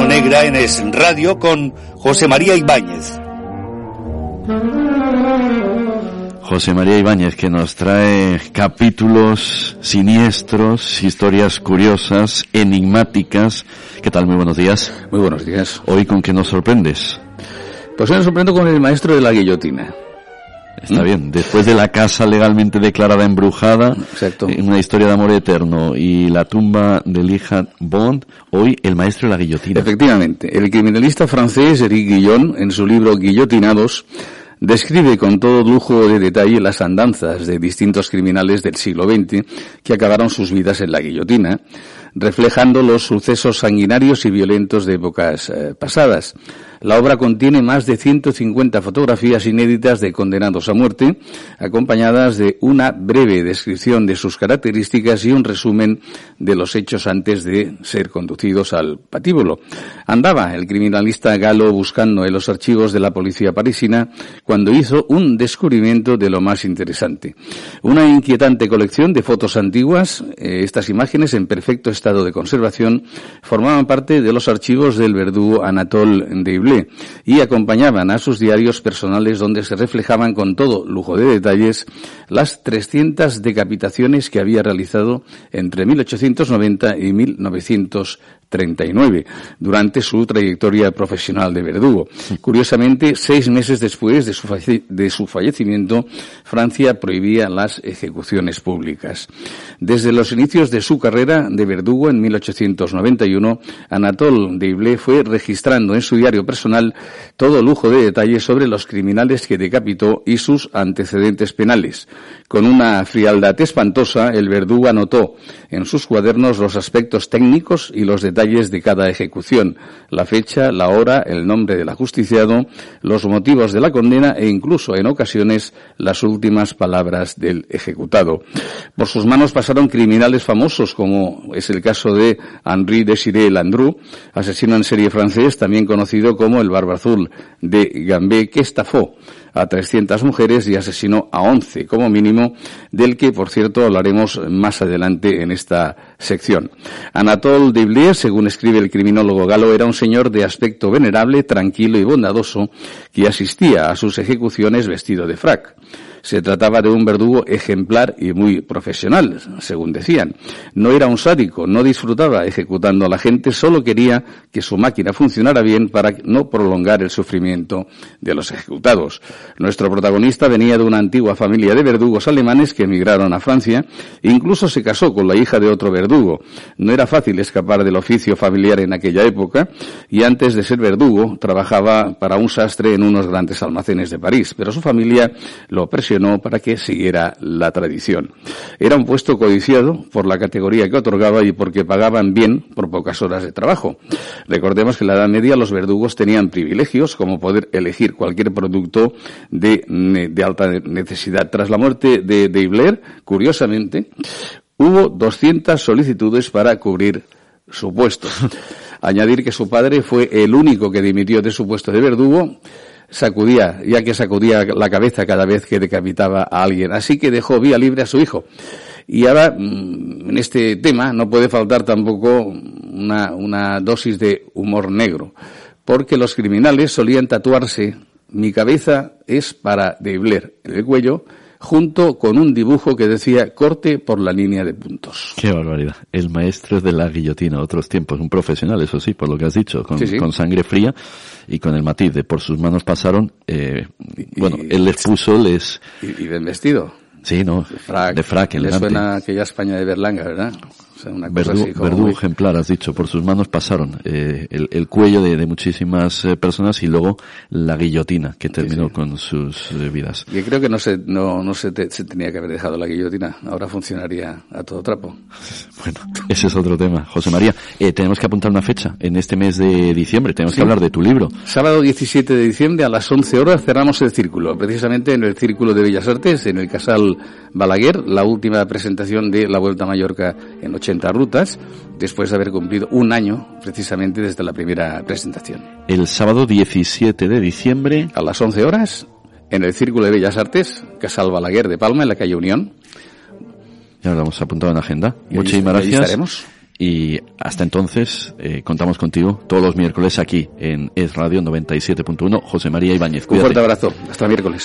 Mano negra en Es Radio con José María Ibáñez. José María Ibáñez que nos trae capítulos siniestros, historias curiosas, enigmáticas. ¿Qué tal? Muy buenos días. Muy buenos días. Hoy con qué nos sorprendes. Pues hoy me sorprendo con el maestro de la guillotina. Está bien, después de la casa legalmente declarada embrujada, Exacto. una historia de amor eterno y la tumba de Elijah Bond, hoy el maestro de la guillotina. Efectivamente, el criminalista francés Eric Guillon, en su libro Guillotinados, describe con todo lujo de detalle las andanzas de distintos criminales del siglo XX que acabaron sus vidas en la guillotina, reflejando los sucesos sanguinarios y violentos de épocas eh, pasadas. La obra contiene más de 150 fotografías inéditas de condenados a muerte, acompañadas de una breve descripción de sus características y un resumen de los hechos antes de ser conducidos al patíbulo. Andaba el criminalista galo buscando en los archivos de la policía parisina cuando hizo un descubrimiento de lo más interesante. Una inquietante colección de fotos antiguas, eh, estas imágenes en perfecto estado de conservación, formaban parte de los archivos del verdugo Anatole Deiblé y acompañaban a sus diarios personales donde se reflejaban con todo lujo de detalles las 300 decapitaciones que había realizado entre 1890 y 1939 durante su trayectoria profesional de verdugo. Curiosamente, seis meses después de su, de su fallecimiento, Francia prohibía las ejecuciones públicas. Desde los inicios de su carrera de verdugo en 1891, Anatole Deiblé fue registrando en su diario personal todo lujo de detalles sobre los criminales que decapitó y sus antecedentes penales. Con una frialdad espantosa, el verdugo anotó en sus cuadernos los aspectos técnicos y los detalles de cada ejecución, la fecha, la hora, el nombre del ajusticiado, los motivos de la condena e incluso, en ocasiones, las últimas palabras del ejecutado. Por sus manos pasaron criminales famosos, como es el caso de Henri Desiré Landru, asesino en serie francés, también conocido como el Barba Azul de Gambé, que estafó a 300 mujeres y asesinó a 11 como mínimo, del que, por cierto, hablaremos más adelante en esta sección. Anatole Deblier, según escribe el criminólogo galo, era un señor de aspecto venerable, tranquilo y bondadoso, que asistía a sus ejecuciones vestido de frac. Se trataba de un verdugo ejemplar y muy profesional, según decían. No era un sádico, no disfrutaba ejecutando a la gente, solo quería que su máquina funcionara bien para no prolongar el sufrimiento de los ejecutados. Nuestro protagonista venía de una antigua familia de verdugos alemanes que emigraron a Francia e incluso se casó con la hija de otro verdugo. No era fácil escapar del oficio familiar en aquella época y antes de ser verdugo trabajaba para un sastre en unos grandes almacenes de París, pero su familia lo presionó para que siguiera la tradición. Era un puesto codiciado por la categoría que otorgaba y porque pagaban bien por pocas horas de trabajo. Recordemos que en la Edad Media los verdugos tenían privilegios como poder elegir cualquier producto de, de alta necesidad. Tras la muerte de Deibler, curiosamente, hubo 200 solicitudes para cubrir su puesto. Añadir que su padre fue el único que dimitió de su puesto de verdugo, sacudía, ya que sacudía la cabeza cada vez que decapitaba a alguien. Así que dejó vía libre a su hijo. Y ahora, en este tema, no puede faltar tampoco una, una dosis de humor negro, porque los criminales solían tatuarse mi cabeza es para Deibler en el cuello, junto con un dibujo que decía corte por la línea de puntos. Qué barbaridad. El maestro de la guillotina, otros tiempos, un profesional, eso sí, por lo que has dicho, con, Sí, sí. con sangre fría y con el matiz de por sus manos pasaron, eh, Y- bueno, él les puso, les, Y, y bien vestido. Sí, ¿no? De frac. De frac, Le suena aquella España de Berlanga, ¿verdad? Sea, una cosa Verdú, así como verdú muy- ejemplar, has dicho, por sus manos pasaron eh, el, el cuello de, de muchísimas eh, personas y luego la guillotina que terminó sí. con sus eh, vidas. Y creo que no se, no, no se, te- se tenía que haber dejado la guillotina. Ahora funcionaría a todo trapo. Bueno, ese es otro tema. José María, tenemos que apuntar una fecha en este mes de diciembre. Tenemos que hablar de tu libro. Sábado 17 de diciembre a las 11 horas cerramos el círculo, precisamente en el Círculo de Bellas Artes, en el Casal Balaguer, la última presentación de la Vuelta a Mallorca en 80 rutas, después de haber cumplido un año precisamente desde la primera presentación. El sábado 17 de diciembre. A las 11 horas, en el Círculo de Bellas Artes, Casal Balaguer de Palma, en la calle Unión. Ya lo hemos apuntado en la agenda. Y Muchísimas gracias. estaremos. Y hasta entonces, eh, contamos contigo todos los miércoles aquí en Es Radio 97.1. José María Ibáñez. Un fuerte abrazo. Hasta miércoles.